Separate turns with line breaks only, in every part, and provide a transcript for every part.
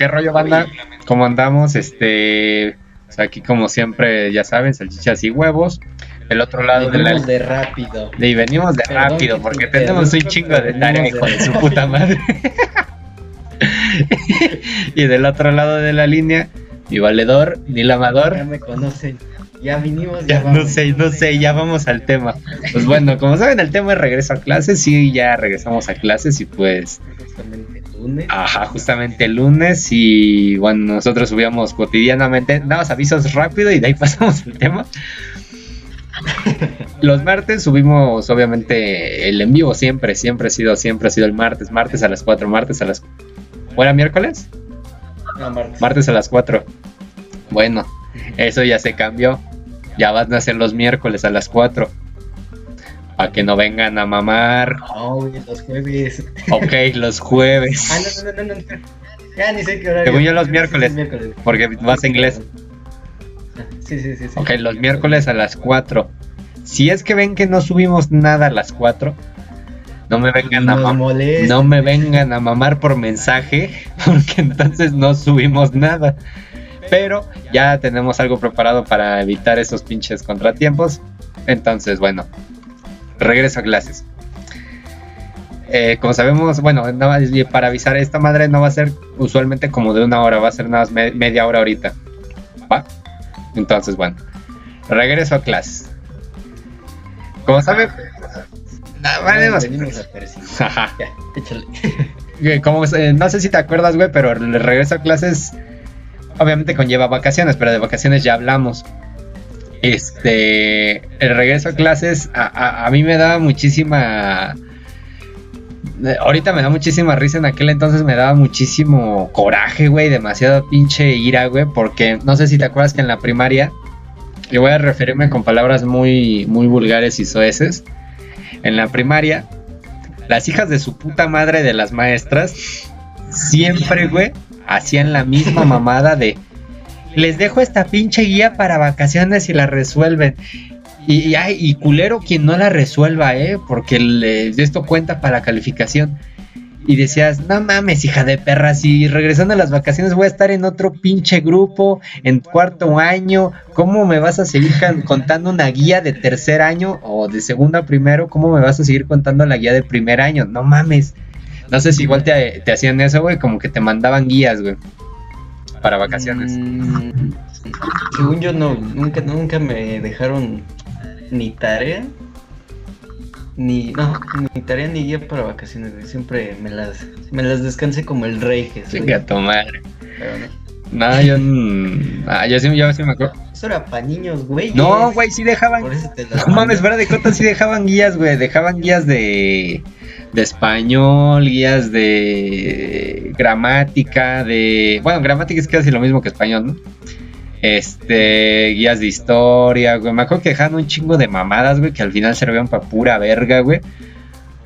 qué rollo banda, ¿cómo andamos? Este, pues aquí como siempre, ya saben, salchichas y huevos. El otro lado de la...
Venimos de rápido.
Y venimos de
Perdón
rápido
que
porque
te
tenemos un chingo de tarea, hijo
de
su puta madre. y del otro lado de la línea, mi valedor,
Ya
lamador.
me conocen. Ya vinimos,
Ya
ya,
no sé, no sé, ya vamos al tema. Pues bueno, como saben, el tema es regreso a clases. Sí, ya regresamos a clases y pues,
Justamente lunes.
ajá, justamente el lunes. Y bueno, nosotros subíamos cotidianamente, nada más avisos rápido y de ahí pasamos el tema. Los martes subimos, obviamente, el en vivo siempre, siempre ha sido, siempre ha sido el martes, martes a las 4, martes a las... ¿O era miércoles?
No, martes.
Martes a las 4. Bueno, eso ya se cambió. Ya van a ser los miércoles a las 4. Para que no vengan a mamar.
Güey, los jueves.
Ok, los jueves.
Ah, no, no, no, no. Ya ni sé qué horario.
Según yo, los miércoles. Porque vas a inglés.
Sí, sí, sí. sí.
Ok, los miércoles a las 4. Si es que ven que no subimos nada a las 4, no me vengan a mamar. No me vengan a mamar por mensaje, porque entonces no subimos nada. Pero ya tenemos algo preparado para evitar esos pinches contratiempos. Entonces, bueno, regreso a clases. Eh, como sabemos, bueno, nada más para avisar, esta madre no va a ser usualmente como de una hora, va a ser nada más me- media hora ahorita. ¿Va? Entonces, bueno, regreso a clases. Como saben, Ah, vale,
Nos
más-
venimos a perseguir.
Ajá.
Ya, échale.
Que como eh, no sé si te acuerdas, güey, pero el regreso a clases obviamente conlleva vacaciones, pero de vacaciones ya hablamos. Este, el regreso a clases a, a- a mí me daba muchísima... Ahorita me da muchísima risa, en aquel entonces me daba muchísimo coraje, güey, demasiada pinche ira, güey, porque no sé si te acuerdas que en la primaria, y voy a referirme con palabras muy, muy vulgares y soeces, en la primaria, las hijas de su puta madre de las maestras siempre, güey, hacían la misma mamada de les dejo esta pinche guía para vacaciones y la resuelven. Y, ay, y culero quien no la resuelva, ¿eh? Porque le- esto cuenta para la calificación. Y decías, no mames, hija de perra, si regresando a las vacaciones voy a estar en otro pinche grupo, en cuarto año, ¿cómo me vas a seguir contando una guía de tercer año o de segundo a primero? ¿Cómo me vas a seguir contando la guía de primer año? No mames. No sé si igual te hacían eso, güey, como que te mandaban guías, güey, para vacaciones.
Mm, según yo no, nunca, nunca me dejaron ni tarea, ni no, ni tarea ni guía para vacaciones, güey. Siempre me las, me las descansé como el rey que soy.
Madre.
Pero no.
No, yo, ah, yo, sí, yo sí me acuerdo.
Eso era para niños, güey.
No, güey, sí dejaban
Por eso te las
No mames, fuera de cotas sí dejaban guías, güey. Dejaban guías de, de español, guías de gramática, de... Bueno, gramática es casi lo mismo que español, ¿no? Este, guías de historia, güey. Me acuerdo que dejaban un chingo de mamadas, güey, que al final servían para pura verga, güey.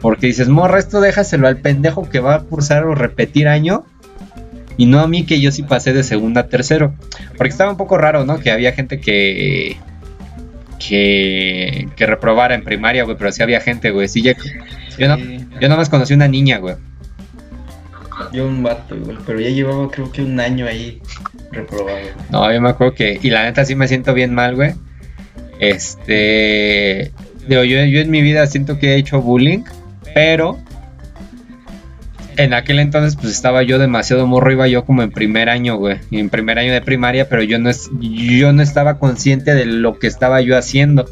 Porque dices, morra, esto déjaselo al pendejo que va a cursar o repetir año. Y no a mí que yo sí pasé de segunda a tercero. Porque estaba un poco raro, ¿no? Que había gente que que, que reprobara en primaria, güey, pero sí había gente, güey. Sí, ya- yo, no, yo nada más conocí una niña, güey.
yo un vato, güey, pero ya llevaba creo que un año ahí reprobado.
No, yo me acuerdo que, y la neta sí me siento bien mal, güey. Este, digo, yo, yo en mi vida siento que he hecho bullying, pero en aquel entonces pues estaba yo demasiado morro, iba yo como en primer año, güey, en primer año de primaria, pero yo no, es, yo no estaba consciente de lo que estaba yo haciendo.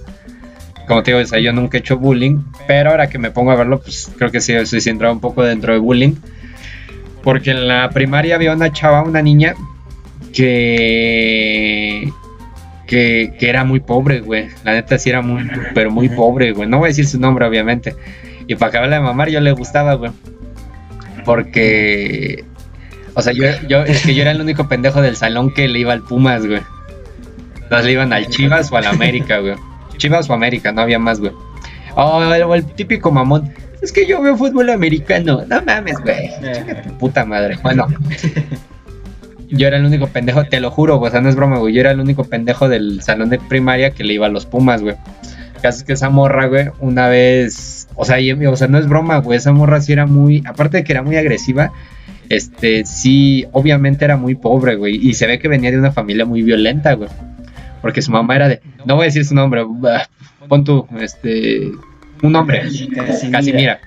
Como te digo, yo nunca he hecho bullying, pero ahora que me pongo a verlo, pues creo que sí, sí, sí un poco dentro de bullying. Porque en la primaria había una chava, una niña, que, que, que era muy pobre, güey. La neta sí era muy, pero muy pobre, güey. No voy a decir su nombre, obviamente. Y para acabarla de mamar, yo le gustaba, güey. Porque, o sea, yo, yo, es que yo era el único pendejo del salón que le iba al Pumas, güey. Entonces le iban al Chivas o al América, güey. Chivas o América, no había más, güey. O el, el típico mamón. Es que yo veo fútbol americano. No mames, güey. Puta madre. Bueno, yo era el único pendejo, te lo juro, güey, o sea, no es broma, güey. Yo era el único pendejo del salón de primaria que le iba a los Pumas, güey. El caso es que esa morra, güey, una vez, o sea, y- o sea, no es broma, güey, esa morra sí era muy, aparte de que era muy agresiva, este, sí, obviamente era muy pobre, güey. Y se ve que venía de una familia muy violenta, güey. Porque su mamá era de, no voy a decir su nombre, bah, pon tú, este, un nombre,
Casimira.
Casimira.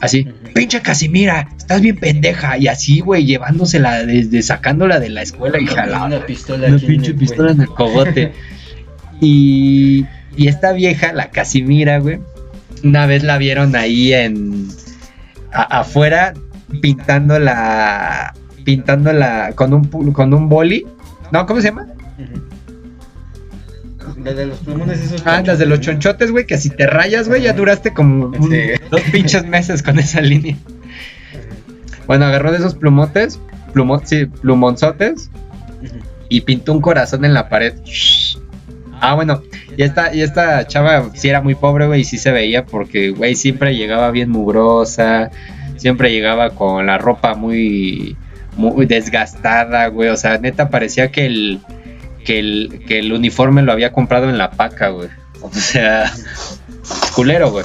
Así, pinche Casimira, estás bien pendeja. Y así, güey, llevándosela desde sacándola de la escuela y jalada.
Una pistola
Una pinche
el
pistola en el cogote. y, y esta vieja, la Casimira, güey, una vez la vieron ahí en. a- afuera pintando la. pintando la. con un, con un boli. No, ¿cómo se llama?
La de los plumones esos.
Ah, las de los
chonchotes,
güey, que si te rayas, güey, ya duraste como un-
Sí.
dos pinches meses con esa línea. Bueno, agarró de esos plumotes, plumo, sí, plumonzotes, y pintó un corazón en la pared. Ah, bueno, y esta, y esta chava sí era muy pobre, güey, y sí se veía porque, güey, siempre llegaba bien mugrosa, siempre llegaba con la ropa muy, muy desgastada, güey, o sea, neta parecía que el, que el, que el uniforme lo había comprado en la paca, güey. O sea, culero, güey.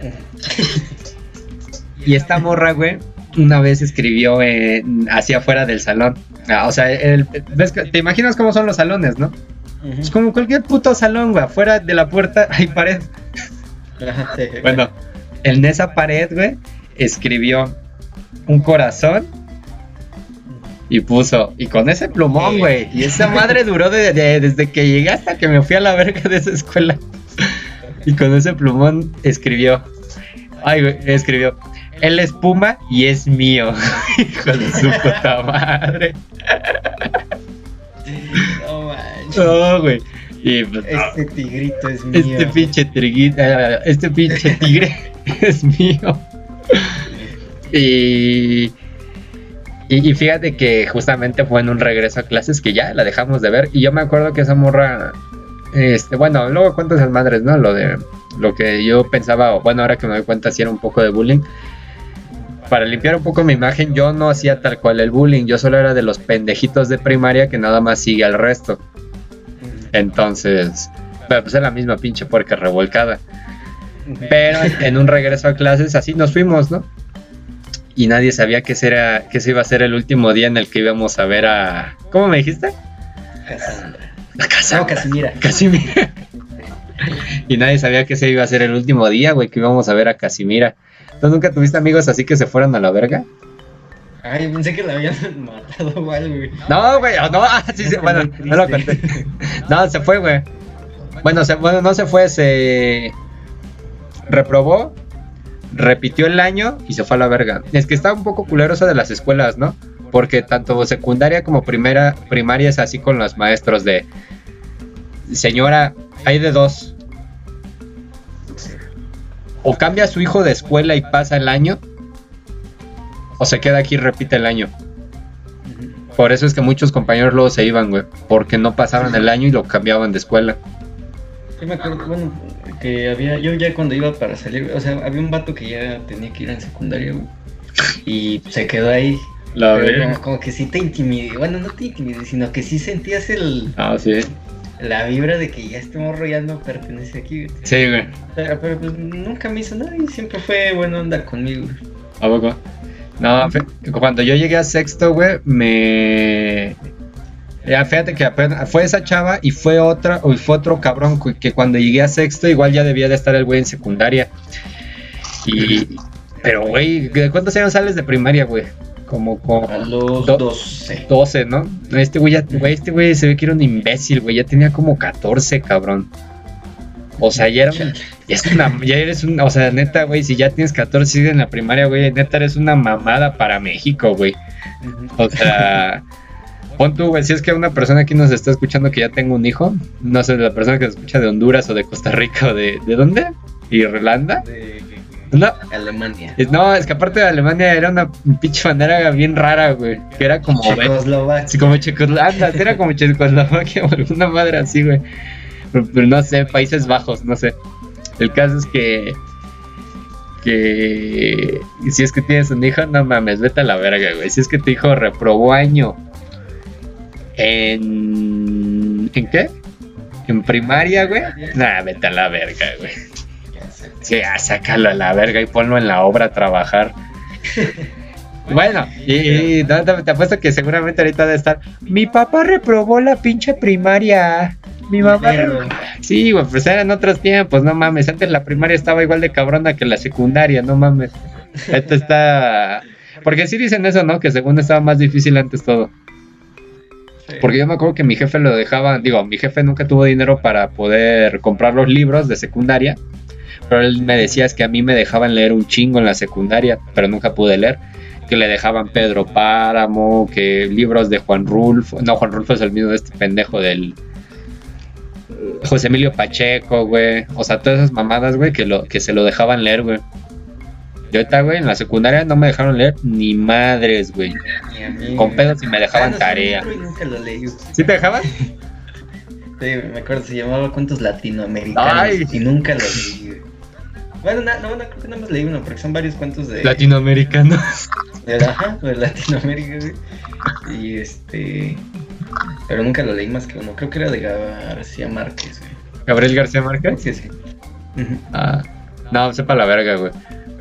Y esta morra, güey, una vez escribió en- hacia afuera del salón. Ah, o sea, el- ves que- te imaginas cómo son los salones, ¿no? Es como cualquier puto salón, güey. Afuera de la puerta hay pared. Bueno, en esa pared, güey, escribió un corazón y puso, y con ese plumón, güey. Y esa madre duró de- de- desde que llegué hasta que me fui a la verga de esa escuela. Y con ese plumón escribió, ay, güey, escribió, él es Puma y es mío. Hijo de su puta madre.
No manches.
No, güey. Y pues.
Este tigrito es mío.
Este pinche triguita, este pinche tigre es mío. Y, y, y fíjate que justamente fue en un regreso a clases que ya la dejamos de ver. Y yo me acuerdo que esa morra, este, bueno, luego cuentas esas madres, ¿no? Lo de lo que yo pensaba, o bueno, ahora que me doy cuenta, si era un poco de bullying. Para limpiar un poco mi imagen, yo no hacía tal cual el bullying, yo solo era de los pendejitos de primaria que nada más sigue al resto. Entonces, pero pues es la misma pinche puerca revolcada. Pero en un regreso a clases así nos fuimos, ¿no? Y nadie sabía que ese, era, que ese iba a ser el último día en el que íbamos a ver a... ¿Cómo me dijiste?
Cassandra.
A casa.
No, Casimira.
Casimira. y nadie sabía que ese iba a ser el último día, güey, que íbamos a ver a Casimira. ¿Tú nunca tuviste amigos así que se fueran a la verga?
Ay, pensé que la habían matado o algo, güey.
No, güey, no, ah, sí, sí, bueno, no lo conté. No, se fue, güey. Bueno, se, bueno, no se fue, se reprobó, repitió el año y se fue a la verga. Es que está un poco culero eso de las escuelas, ¿no? Porque tanto secundaria como primera, primaria es así con los maestros de señora, hay de dos. O cambia a su hijo de escuela y pasa el año, o se queda aquí y repite el año. Por eso es que muchos compañeros luego se iban, güey. Porque no pasaban el año y lo cambiaban de escuela.
Yo me acuerdo, bueno, que había, yo ya cuando iba para salir, o sea, había un vato que ya tenía que ir en secundaria, güey. Y se quedó ahí.
La
como, como que sí te intimidé, bueno, no te intimidé, sino que sí sentías el,
Ah, sí.
la vibra de que ya este morro ya no pertenece aquí, güey.
Sí, güey.
Pero, pero, pues nunca me hizo nada y siempre fue buena onda conmigo.
¿A poco? No, cuando yo llegué a sexto, güey, me... Ya, fíjate que apenas- fue esa chava y fue otra, y fue otro cabrón que cuando llegué a sexto igual ya debía de estar el güey en secundaria. Y... Pero, güey, ¿de cuántos años sales de primaria, güey? Como con...
A los
Do-
12.
12, ¿no? Este güey, ya, güey, este güey se ve que era un imbécil, güey. Ya tenía como 14, cabrón. O sea, ya era un- ya es una, ya eres un, o sea, neta, güey, si ya tienes 14 sigues en la primaria, güey, neta eres una mamada para México, güey. O sea, pon tú, güey, si es que una persona aquí nos está escuchando que ya tengo un hijo, no sé, la persona que nos escucha de Honduras o de Costa Rica o de, ¿de dónde? ¿Irlanda?
De
No,
Alemania.
no, es que aparte de Alemania era una pinche bandera bien rara, güey, que era como,
Checoslovaquia.
Como Checoslovaquia, era como Checoslovaquia o alguna madre así, güey. No sé, Países Bajos, no sé. El caso es que. Que. Si es que tienes un hijo, no mames, vete a la verga, güey. Si es que tu hijo reprobó año. En. ¿En qué? En primaria, güey. Nah, vete a la verga, güey. Sí, ya sácalo a la verga y ponlo en la obra a trabajar. Bueno, y, no, te, te apuesto que seguramente ahorita debe estar. Mi papá reprobó la pinche primaria. Mi mamá.
Pero-
Sí, güey, pues eran otros tiempos, no mames. Antes la primaria estaba igual de cabrona que la secundaria, no mames. Esto está. Porque sí dicen eso, ¿no? Que según estaba más difícil antes todo.
Sí.
Porque yo me acuerdo que mi jefe lo dejaba, digo, mi jefe nunca tuvo dinero para poder comprar los libros de secundaria, pero él me decía es que a mí me dejaban leer un chingo en la secundaria, pero nunca pude leer, que le dejaban Pedro Páramo, que libros de Juan Rulfo, no, Juan Rulfo es el mismo de este pendejo del José Emilio Pacheco, güey, o sea, todas esas mamadas, güey, que, lo, que se lo dejaban leer, güey. Yo ahorita, güey, en la secundaria no me dejaron leer ni madres, güey. Con pedos y me
Ah,
dejaban
un
tarea.
nunca lo leí.
¿Sí te dejaban?
Sí, me acuerdo, se llamaba Cuentos Latinoamericanos.
Ay.
Y nunca lo leí, güey. Bueno, na- no, no, creo que nada más leí uno, porque son varios cuentos de,
Latinoamericano.
de, ajá, de Latinoamérica, güey. Y este. Pero nunca lo leí más que uno. Creo que era de García Márquez, güey.
Gabriel García Márquez.
que sí. Ujú.
Ah, no, sepa la verga, güey.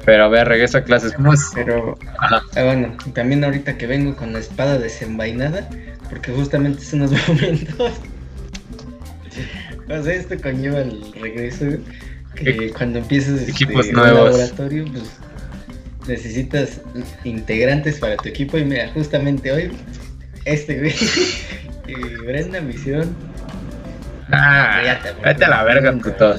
Pero a ver, regreso a clases. ¿Cómo es?
Pero,
Ajá.
ah, bueno, también ahorita que vengo con la espada desenvainada, porque justamente es unos momentos. O sea, esto conlleva el regreso, güey, que cuando empiezas este,
Equipos
un
nuevos.
laboratorio, pues necesitas integrantes para tu equipo. Y mira, justamente hoy, este güey y Brenda Misión.
Ah,
cállate,
vete a la verga, puto.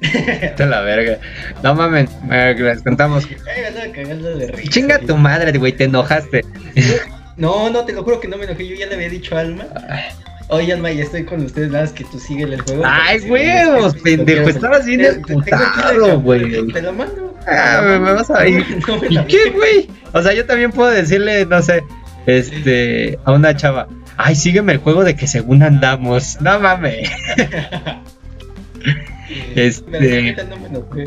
Vete a la verga. No mames, les contamos.
Ay, me andaba cagando de risa.
Chinga
güey.
tu madre, güey, te enojaste.
No, no, te lo juro que no me enojé. Yo ya le había dicho a Alma. Alma, ya estoy con ustedes. Nada más que tú síguele el juego.
Ay, huevos, pendejo, estabas bien emputado, güey.
Te la mando.
Ah, me, me vas a ir.
No me
¿Y
la
qué, güey? O sea, yo también puedo decirle, no sé, este, a una chava. Ay, sígueme el juego de que según andamos. No mames. Este-
enojé.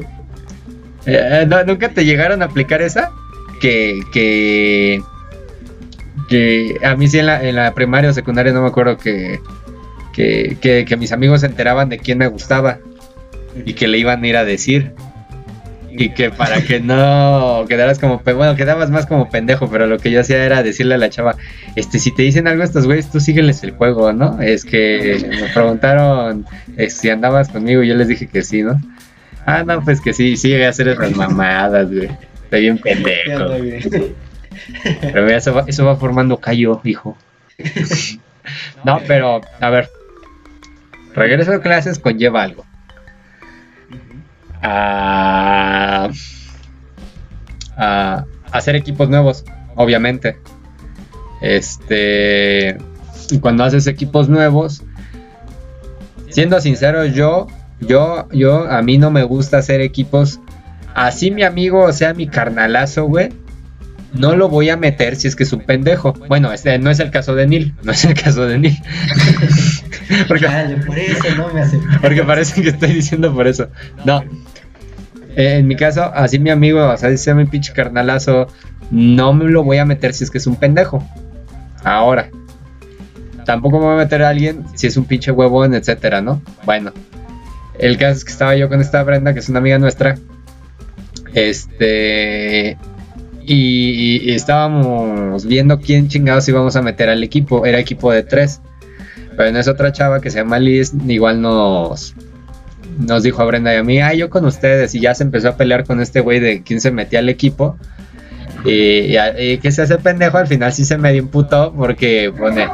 Eh, no, ¿Nunca te llegaron a aplicar esa? Que, que, que a mí sí en la, en la primaria o secundaria no me acuerdo que, que, que, mis amigos se enteraban de quién me gustaba y que le iban a ir a decir. Y que para que no quedaras como, bueno, quedabas más como pendejo, pero lo que yo hacía era decirle a la chava, este, si te dicen algo estos güeyes, tú sígueles el juego, ¿no? Es que me preguntaron si andabas conmigo y yo les dije que sí, ¿no? Ah, no, pues que sí, sí llegué a hacer esas mamadas, güey. Estoy bien pendejo. Pero mira, eso va, eso va formando callo, hijo. No, pero, a ver. Regreso a clases conlleva algo. A, a hacer equipos nuevos, obviamente. Este. Y cuando haces equipos nuevos, siendo sincero, yo, yo, yo, a mí no me gusta hacer equipos. Así mi amigo, o sea, mi carnalazo, güey no lo voy a meter si es que es un pendejo. Bueno, este no es el caso de Neil, no es el caso de Neil. porque,
Dale, por eso no me hace.
porque parece que estoy diciendo por eso. No. Eh, en mi caso, así mi amigo, o sea, dice mi pinche carnalazo, no me lo voy a meter si es que es un pendejo. Ahora. Tampoco me voy a meter a alguien si es un pinche huevón, etcétera, ¿no? Bueno. El caso es que estaba yo con esta Brenda, que es una amiga nuestra. Este. Y, estábamos viendo quién chingados íbamos a meter al equipo. Era equipo de tres. Pero en esa otra chava que se llama Liz, igual nos, nos dijo a Brenda y a mí, ah, yo con ustedes. Y ya se empezó a pelear con este güey de quién se metía al equipo. Y, y que se hace pendejo, al final sí se medio imputó porque pone,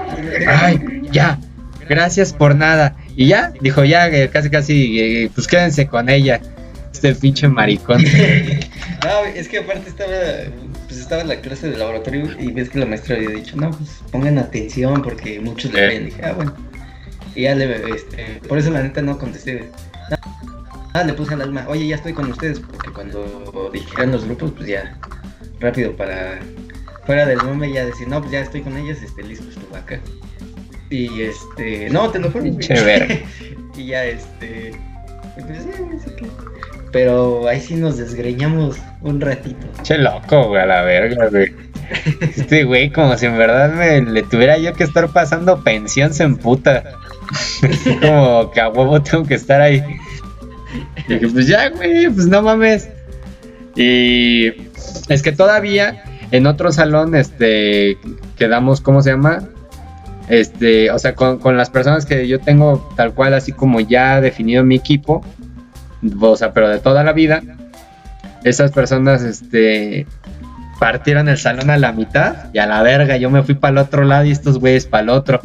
ay, ya, gracias por nada. Y ya, dijo, ya, eh, casi, casi, eh, pues quédense con ella. Este pinche maricón.
No, es que aparte estaba, pues estaba en la clase de laboratorio y ves que la maestra había dicho, no, pues pongan atención porque muchos le
Eh.
ven. Dije, ah, bueno. Y ya le, este, por eso la neta no contesté. Ah, le puse al alma, oye, ya estoy con ustedes, porque cuando dijeron los grupos, pues ya, rápido para, fuera del nombre ya decir, no, pues ya estoy con ellas, este, listo, estuvo acá. Y este, no, te lo juro.
verga.
y ya, este, pues, sí, no sé qué. Pero ahí sí nos desgreñamos un ratito.
Che loco, güey, a la verga, güey. Este güey, como si en verdad me le tuviera yo que estar pasando pensión, se emputa. Como que a huevo tengo que estar ahí. Y pues ya, güey, pues no mames. Y es que todavía En otro salón, este, quedamos, ¿cómo se llama? Este, o sea, con, con las personas que yo tengo tal cual, así como ya definido mi equipo, o sea, pero de toda la vida, esas personas, este, partieron el salón a la mitad y a la verga, yo me fui para el otro lado y estos güeyes para el otro.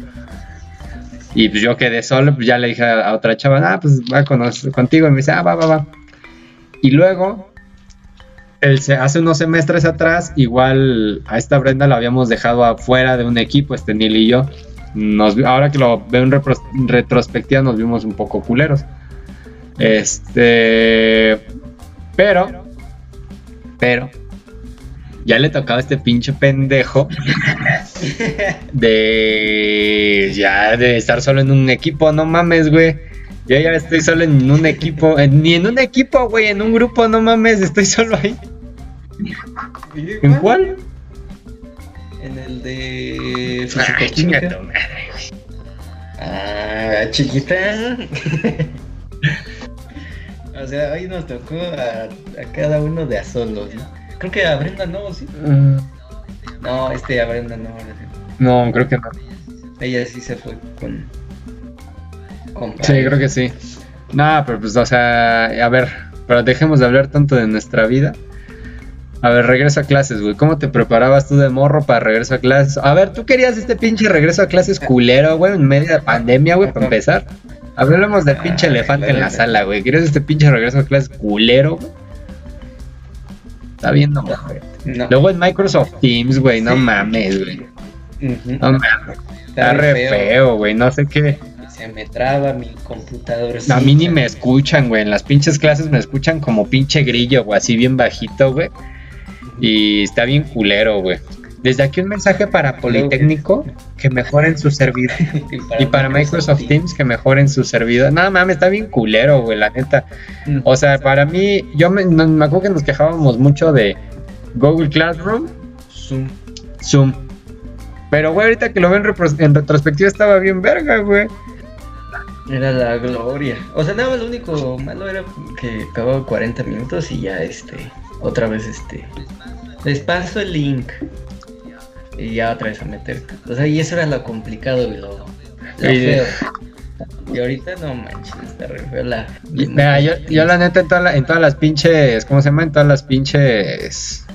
Y pues yo quedé solo, pues ya le dije a, otra chava, ah, pues va con, contigo. Y me dice, ah, va, va, va. Y luego, el, hace unos semestres atrás, igual a esta Brenda la habíamos dejado afuera de un equipo, este Neil y yo. Nos, ahora que lo veo en retrospectiva, nos vimos un poco culeros. Este. Pero. Pero ya le tocaba a este pinche pendejo de ya de estar solo en un equipo, no mames, güey. Yo ya estoy solo en un equipo, ni en un equipo, güey, en un grupo, no mames, estoy solo ahí. ¿En cuál?
En el de
ah, chinga tu madre, güey.
Ah, chiquita. o sea, hoy nos tocó a, a cada uno de a solos, ¿no? Creo que a Brenda no, ¿sí? Mm. No, este a Brenda no.
No, creo que no.
Ella sí se fue con...
sí, creo que sí. No, pero pues, o sea, a ver, pero dejemos de hablar tanto de nuestra vida. A ver, regreso a clases, güey. ¿Cómo te preparabas tú de morro para regreso a clases? A ver, ¿tú querías este pinche regreso a clases culero, güey, en medio de pandemia, güey, para empezar? Hablemos del pinche elefante en la sala, güey. ¿Quieres este pinche regreso a clases culero, güey? Está viendo Luego en Microsoft Teams, güey, no mames, güey. No mames. Está, re feo, güey, no sé qué.
Se me traba mi computador.
A mí ni me escuchan, güey. En las pinches clases me escuchan como pinche grillo, güey, así bien bajito, güey. Y está bien culero, güey. Desde aquí un mensaje para Politécnico que mejoren su servidor. y para, Microsoft Teams que mejoren su servidor. Nada mames, está bien culero, güey, la neta. Mm. O sea, para mí, yo me, me acuerdo que nos quejábamos mucho de Google Classroom.
Zoom.
Zoom. Pero, güey, ahorita que lo ven en retrospectiva estaba bien verga, güey.
Era la gloria. O sea, nada más lo único malo era que acababa 40 minutos y ya, este, otra vez, este, les paso el link y ya otra vez a meterte. O sea, y eso era lo complicado y lo, feo. Y ahorita no manches, está re feo la.
Mira, yo, yo la neta en, en todas las pinches. ¿Cómo se llama? En todas las pinches.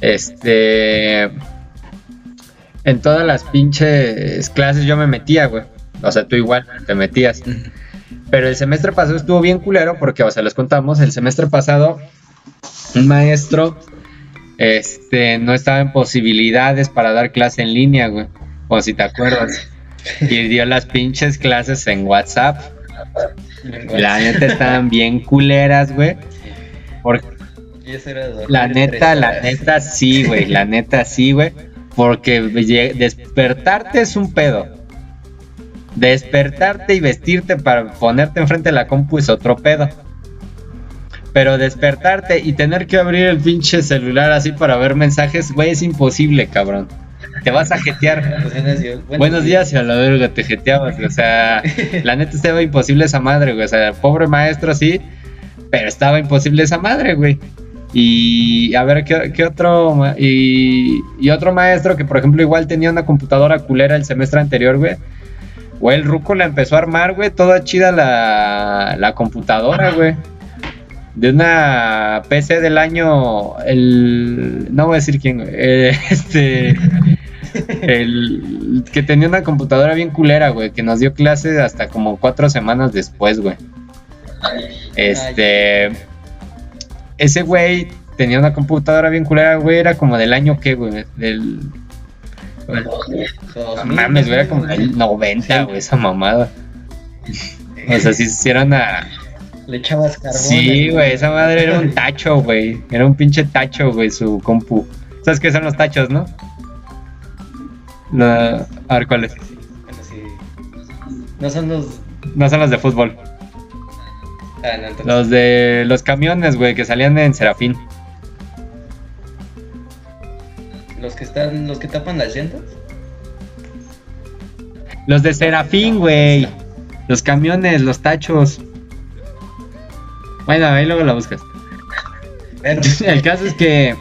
Este. En todas las pinches clases yo me metía, güey. O sea, tú igual te metías. Pero el semestre pasado estuvo bien culero porque, o sea, les contamos, el semestre pasado un maestro este, no estaba en posibilidades para dar clase en línea, güey. O si te acuerdas. Y dio las pinches clases en WhatsApp. La neta estaban bien culeras, güey. Porque la neta, la neta sí, güey. La neta sí, güey. Porque despertarte es un pedo. Despertarte y vestirte para ponerte enfrente de la compu es otro pedo. Pero despertarte y tener que abrir el pinche celular así para ver mensajes, güey, es imposible, cabrón. Te vas a jetear. Buenos, días. y a la verga te jeteabas, O sea, la neta estaba imposible esa madre, güey. O sea, pobre maestro, sí. Pero estaba imposible esa madre, güey. Y a ver, ¿qué, otro? Y, y, otro maestro que, por ejemplo, igual tenía una computadora culera el semestre anterior, güey. Güey, el ruco la empezó a armar, güey. Toda chida la, la computadora, güey de una PC del año, el, no voy a decir quién, eh, este, el que tenía una computadora bien culera, güey, que nos dio clase hasta como cuatro semanas después, güey. Este, ese güey tenía una computadora bien culera, güey, era como del año que, güey, del... mames, güey, era como del 90, güey, esa mamada. O sea, si hicieran a
le echabas carbón.
Sí, güey, esa madre era un tacho, güey. Era un pinche tacho, güey, su compu. ¿Sabes qué son los tachos, no? a ver, ¿cuáles?
No son los...
No son los de fútbol.
Ah, no, entonces...
Los de los camiones, güey, que salían en Serafín.
Los que están, los que tapan las llantas.
Los de Serafín, güey. Los camiones, los tachos. Bueno, ahí luego la buscas. El caso es que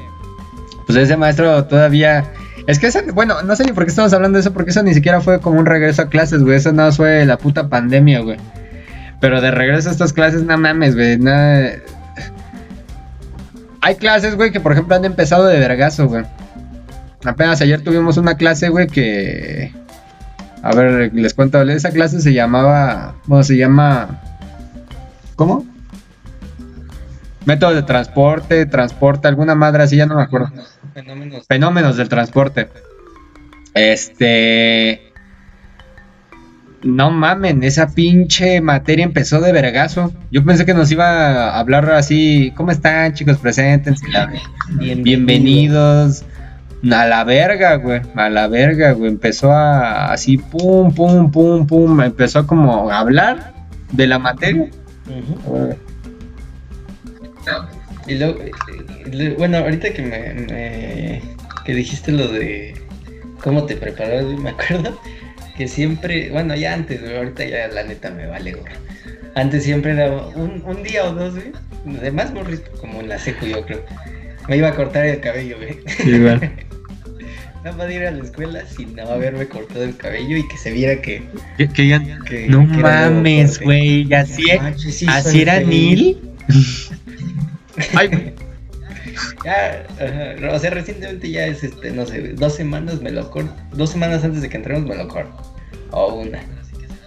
Pues ese maestro todavía. Es que, ese, bueno, no sé ni por qué estamos hablando de eso, porque eso ni siquiera fue como un regreso a clases, güey. Eso no fue la puta pandemia, güey. Pero de regreso a estas clases, no mames, güey. Nada. Hay clases, güey, que por ejemplo han empezado de vergazo, güey. Apenas ayer tuvimos una clase, güey, que. A ver, les cuento. Esa clase se llamaba. Bueno, se llama. ¿Cómo? Métodos de transporte, transporte, alguna madre así, ya no me acuerdo.
Fenómenos.
Fenómenos del transporte. Este. No mamen, esa pinche materia empezó de vergazo. Yo pensé que nos iba a hablar así. ¿Cómo están, chicos? Presentes.
Bienvenido.
Bienvenidos. A la verga, güey. A la verga, güey. Empezó a así, pum, pum, pum, pum. Empezó como a hablar de la materia.
Y luego, bueno, ahorita que me, me- que dijiste lo de cómo te preparabas, güey, me acuerdo que siempre, bueno, ya antes, ahorita ya la neta me vale, güey. Antes siempre era un, un día o dos, güey, de más morrito, como en la secu yo creo. Me iba a cortar el cabello, güey.
Igual.
No podía ir a la escuela sin no haberme cortado el cabello y que se viera que...
Que, que- no mames,
corte".
güey. ¿Y así,
No manches, sí,
así era. Neil? Ay, güey.
Ya, ajá, o sea, recientemente ya es, este, no sé, dos semanas me lo corto, dos semanas antes de que entremos me lo corto, o una.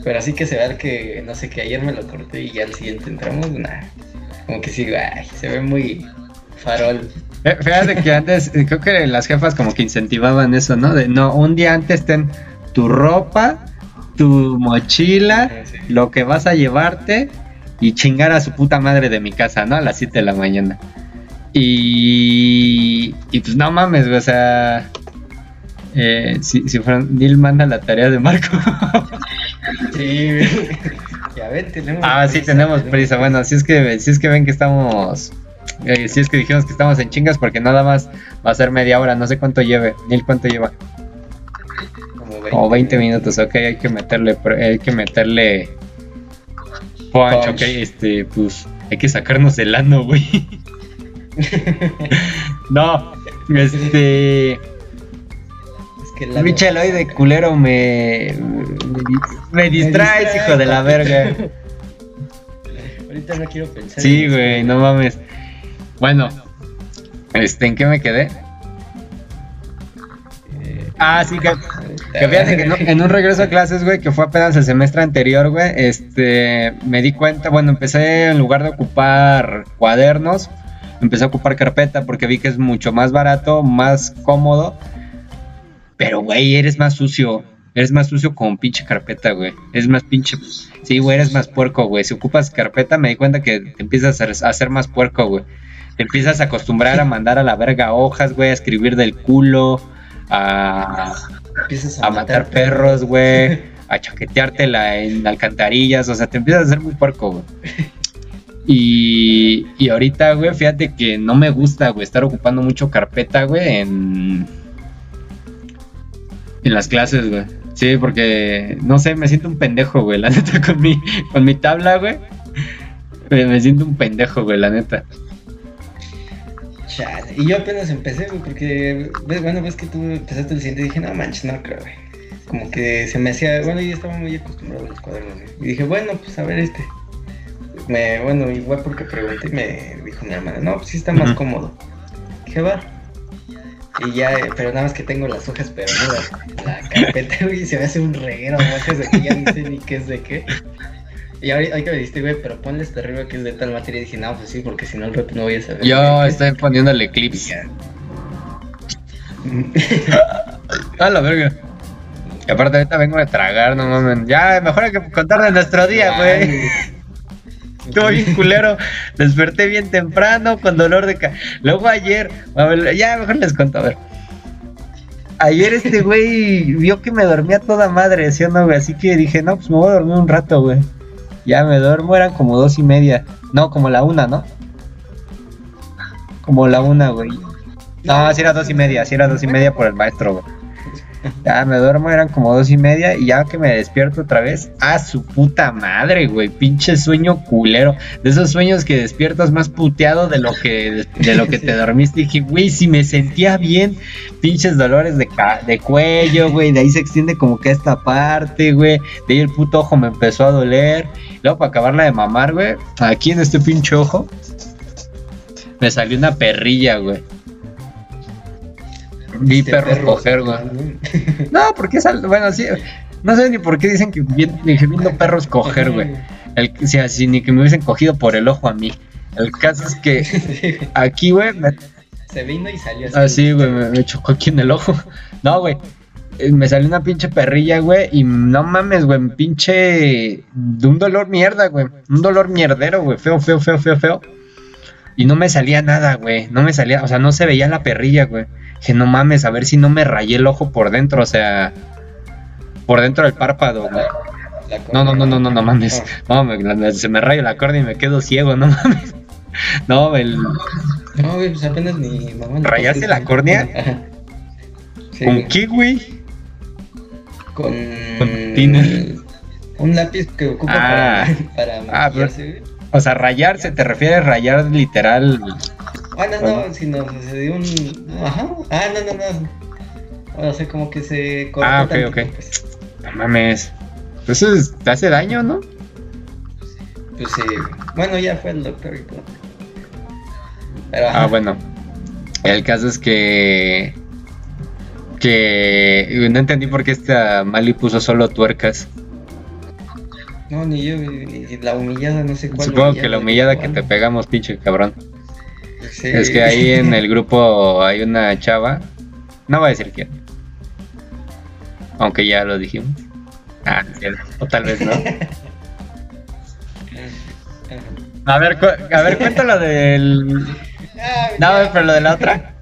Pero así que se vea que, no sé, que ayer me lo corté y ya al siguiente entramos, nada. Como que sí, ay, se ve muy farol.
Eh, Fíjate que antes, eh, creo que las jefas como que incentivaban eso, ¿no? De no, un día antes ten tu ropa, tu mochila,
sí.
lo que vas a llevarte y chingar a su puta madre de mi casa, ¿no? A las 7 de la mañana. Y, y pues no mames, o sea, eh, si, si Fran- Neil manda la tarea de Marco.
Sí, ya ven, tenemos
ah, sí, tenemos prisa. Bueno, si es que, si es que ven que estamos, eh, si es que dijimos que estamos en chingas porque nada más va a ser media hora, no sé cuánto lleve. Neil, ¿cuánto lleva?
Como 20,
Como 20 minutos, ok, hay que meterle, hay que meterle Punch. ok, este, pues, hay que sacarnos el ano, güey. no, este,
Es que la
de culero me, me, me distraes,
distrae,
hijo de la verga.
Ahorita no quiero pensar.
Sí, güey, no mames. Bueno, este, ¿en qué me quedé?
Eh,
Ah, sí, que, que fíjate que no- en un regreso a clases, güey, que fue apenas el semestre anterior, güey, este, me di cuenta, bueno, empecé en lugar de ocupar cuadernos, empecé a ocupar carpeta porque vi que es mucho más barato, más cómodo, pero, güey, eres más sucio, eres más sucio con pinche carpeta, güey, eres más pinche, sí, güey, eres más puerco, güey, si ocupas carpeta me di cuenta que te empiezas a hacer, a hacer más puerco, güey, te empiezas a acostumbrar a mandar a la verga hojas, güey, a escribir del culo, a
empiezas
a matar perros, güey, a chaqueteártela en alcantarillas, o sea, te empiezas a hacer muy puerco, güey. Y, y ahorita, güey, fíjate que no me gusta, güey, estar ocupando mucho carpeta, güey, en, en las clases, güey. Sí, porque, no sé, me siento un pendejo, güey, la neta, con mi, con mi tabla, güey. Me siento un pendejo, güey, la neta.
Chale. Y yo apenas empecé, güey, porque, bueno, ves que tú empezaste el siguiente y dije, no manches, no creo, güey. Como que se me hacía, bueno, yo estaba muy acostumbrado a los cuadernos, güey. Y dije, bueno, pues a ver este. Me, bueno, igual porque pregunté y me dijo mi hermana, no, pues sí está más cómodo. Dije, va. Y ya, eh, pero nada más que tengo las hojas, no la, carpeta, güey, se me hace un reguero de hojas de que ya no sé ni qué es de qué. Y ahorita ahorita me dijiste, güey, pero ponle hasta arriba que es de tal materia. Y dije, no, pues sí, porque si no, al rato no voy a saber.
Yo
de qué".
estoy poniéndole clips. A la verga. Y aparte ahorita vengo de tragar, no mames. Ya, mejor hay que contar de nuestro día, güey. Estuvo bien culero. Desperté bien temprano con dolor de ca... Luego ayer, a ver, ya mejor les cuento, a ver. Ayer este güey vio que me dormía toda madre, ¿sí o no, güey? Así que dije, no, pues me voy a dormir un rato, güey. Ya me duermo, eran como dos y media. No, como la una, ¿no? Como la una, güey. No, si era dos y media, si era dos y media por el maestro, güey. Ya me duermo, eran como dos y media. Y ya que me despierto otra vez, a su puta madre, güey. Pinche sueño culero. De esos sueños que despiertas más puteado de lo que, de lo que te dormiste. dije, güey, si me sentía bien. Pinches dolores de, de cuello, güey. De ahí se extiende como que esta parte, güey. De ahí el puto ojo me empezó a doler. Luego, para acabarla de mamar, güey. Aquí en este pinche ojo. Me salió una perrilla, güey. Vi perros coger, güey. No, porque es bueno, sí. No sé ni por qué dicen que viendo perros coger, güey. El, si así ni que me hubiesen cogido por el ojo a mí. El caso es que aquí, güey,
se vino y salió
así. Así, güey, me, chocó aquí en el ojo. No, güey. Eh, me salió una pinche perrilla, güey, y no mames, güey, pinche de un dolor mierda, güey. Un dolor mierdero, güey, feo, feo, feo, feo, feo. Y no me salía nada, güey. No me salía, o sea, no se veía la perrilla, güey. Que no mames, a ver si no me rayé el ojo por dentro, o sea, por dentro del párpado, güey. No, no, no, no, no, no mames. No, me, se me raya la córnea y me quedo ciego, no mames. No, el.
No, güey, pues apenas mi mamá.
¿Rayaste la córnea? ¿Con qué, güey?
Con.
Con tiner.
Un lápiz que ocupa ah, para, para ah,
O sea, rayarse, ¿te refieres a rayar literal
Ah, no, no, sino se dio un. Ajá. Ah, no, no, no. O sea, como que se
Ah, ok, ok. Pues. No mames. Pues eso te hace daño, ¿no?
Pues sí. Bueno, ya fue el doctor y todo.
Pero, ah, bueno. El caso es que. Que. No entendí por qué esta Mali puso solo tuercas.
No, ni yo. Y la humillada, no sé cuál.
Supongo que la humillada que te pegamos, pinche cabrón. Es que ahí en el grupo hay una chava, no voy a decir quién, aunque ya lo dijimos. Ah, o tal vez no. A ver, a ver, cuéntalo del. Ah, no, pero lo de la otra.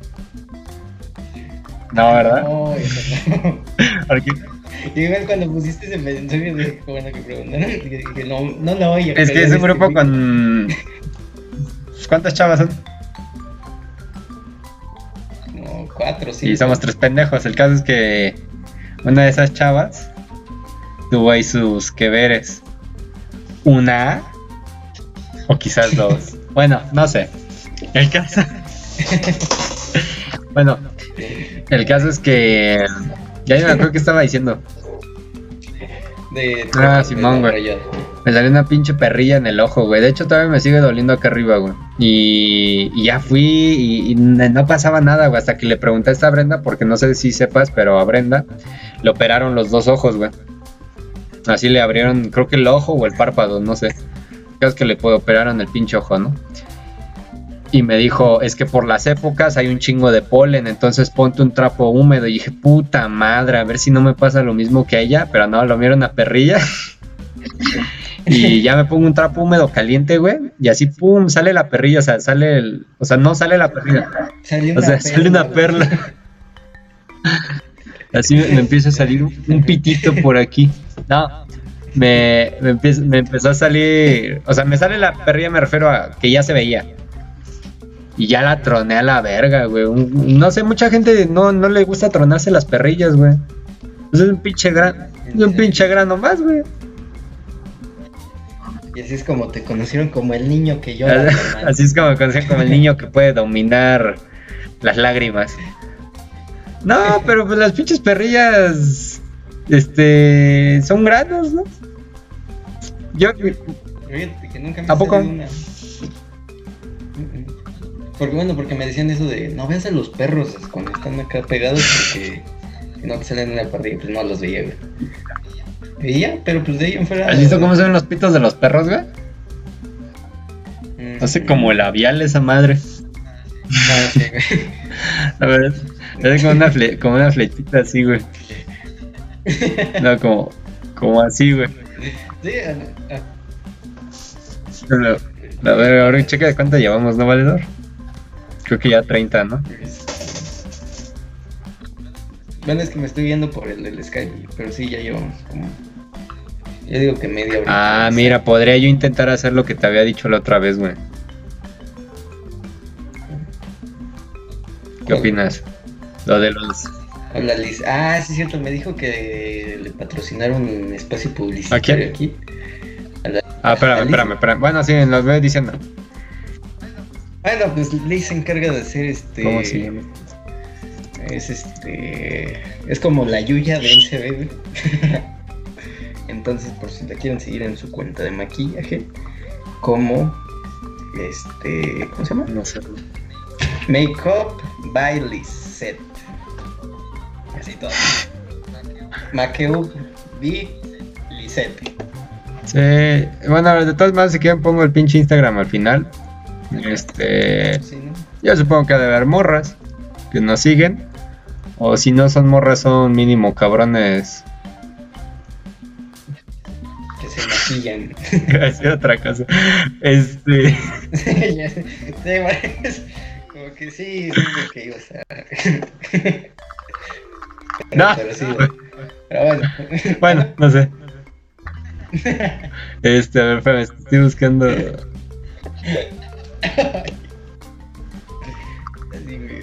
No, ¿verdad? No,
igual cuando pusiste ese mensaje bueno que preguntaron, no, no lo oye.
Es que es un grupo con. ¿Cuántas chavas son?
cuatro, sí.
Y somos tres pendejos. El caso es que una de esas chavas tuvo ahí sus que veres. Una o quizás dos. bueno, no sé. El caso. bueno, el caso es que. Ya me acuerdo que estaba diciendo.
De,
ah, Simón, güey. Me salió una pinche perrilla en el ojo, güey. De hecho, todavía me sigue doliendo acá arriba, güey. Y, ya fui y, no pasaba nada, güey. Hasta que le pregunté a esta Brenda, porque no sé si sepas, pero a Brenda le operaron los dos ojos, güey. Así le abrieron, creo que el ojo o el párpado, no sé. Creo que le operaron el pinche ojo, ¿no? Y me dijo, es que por las épocas hay un chingo de polen, entonces ponte un trapo húmedo. Y dije, puta madre, a ver si no me pasa lo mismo que a ella. Pero no, lo vieron a perrilla. y ya me pongo un trapo húmedo caliente, güey, y así, pum, sale la perrilla, o sea, sale el, o sea, no sale la perrilla, o sea, sale una perla. así me, empieza a salir un, pitito por aquí. No, me, me, me, empezó a salir, o sea, me sale la perrilla, me refiero a que ya se veía. Y ya la troné a la verga, güey. No sé, mucha gente no, no le gusta tronarse las perrillas, güey. Es un pinche gran, es un pinche grano más, güey.
Y así es como te conocieron como el niño que llora.
así es como me conocieron como el niño que puede dominar las lágrimas. No, pero pues las pinches perrillas. Este. Son granos, ¿no? Yo.
que nunca me
¿A poco?
Porque bueno, porque me decían eso de no veas a los perros cuando están acá pegados porque no te salen en la parrilla, pues no los veía, güey. Veía, pero pues de ahí en fuera.
¿Has visto cómo se ven los pitos de los perros, güey? Mm. Hace como labial esa madre.
Ah, sí, güey.
A ver, es como una, fle como una flechita así, güey. No, como, como así, güey.
Sí,
a, a ver, ahora checa de cuánto llevamos, ¿no, valedor? Creo que ya 30, ¿no?
Bueno, es que me estoy viendo por el, el Skype, pero sí, ya llevamos como. Yo digo que media
hora. Ah, mira, podría yo intentar hacer lo que te había dicho la otra vez, güey. ¿Qué opinas? Lo de los.
Hola Liz. Ah, sí, cierto, me dijo que le patrocinaron un espacio publicitario
¿A
aquí.
A la, ah, espérame, espérame, espérame. Bueno, sí, lo voy diciendo.
Bueno, pues Liz se encarga de hacer este.
¿Cómo se llama?
Es este. Es como la Yuya de NCB. Entonces, por si la quieren seguir en su cuenta de maquillaje, como. Este. ¿Cómo se llama?
No sé.
Makeup by Lisette. Así todo. Makeup by Lisette.
Sí, bueno, de todas maneras, si quieren, pongo el pinche Instagram al final. Este. Sí, ¿no? Yo supongo que ha de haber morras que nos siguen. O si no son morras, son mínimo cabrones.
Que se maquillan.
Gracias, otra cosa. Este.
sí, ya sé. Sí, como que sí, que pero,
no.
Pero, sí, pero bueno.
Bueno, no sé. Este, a ver, espérame, estoy buscando.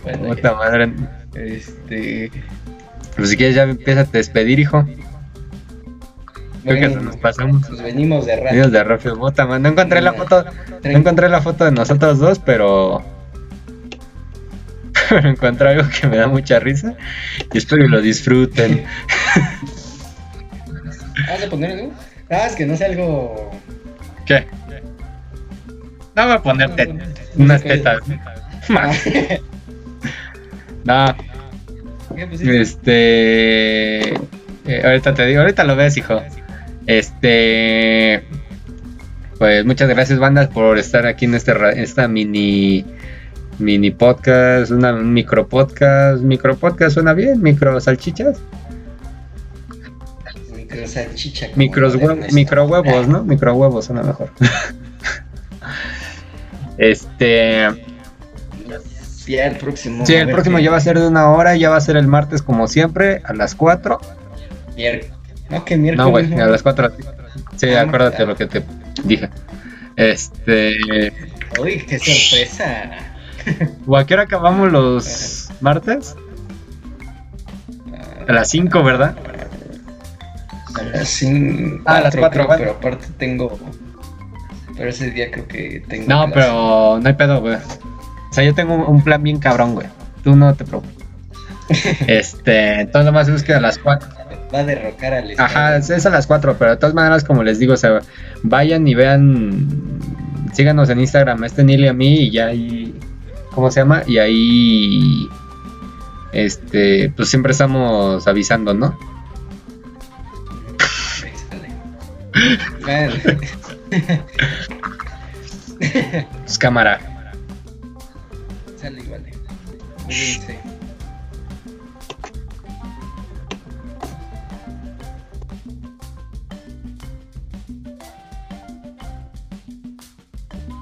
Bueno,
Puta madre.
Este.
Pues si quieres ya empieza a despedir, hijo. Creo que nos pasamos.
Pues venimos de rato.
Venimos de. Puta madre. No encontré la foto. No encontré la foto de nosotros dos, pero. Pero encontré algo que me da mucha risa. Y espero que lo disfruten.
¿Vas a poner algo? Ah, es que no sé algo.
¿Qué? No voy a ponerte unas tetas. No. Este. Eh, ahorita te digo, ahorita lo ves, hijo. Este. Pues muchas gracias, bandas, por estar aquí en este, esta mini. Mini podcast, una un micro podcast. Micro podcast suena bien, micro salchichas.
Micro salchicha.
Micros hue micro huevos, ¿no? Micro huevos suena mejor. este.
Ya el próximo.
Sí, el próximo ya va a ser de una hora, ya va a ser el martes como siempre, a las 4.
Miércoles. No, que miércoles.
No, güey, a las 4. Sí, ah, acuérdate de lo que te dije. Este.
Uy, qué sorpresa.
¿O a qué hora acabamos los martes? A las 5, ¿verdad?
A las 5.
Ah, a las 4,
Pero aparte tengo. Pero ese día creo que tengo.
No, clase. pero no hay pedo, güey. O sea, yo tengo un plan bien cabrón, güey. Tú no te preocupes. este, entonces nomás es que a las 4.
Va a derrocar al
Ajá, es a las 4, pero de todas maneras, como les digo, o sea, vayan y vean. Síganos en Instagram, este Neil y a mí, y ya ahí. ¿Cómo se llama? Y ahí. Este, pues siempre estamos avisando, ¿no? pues cámara.
Sale, vale. Cuídense.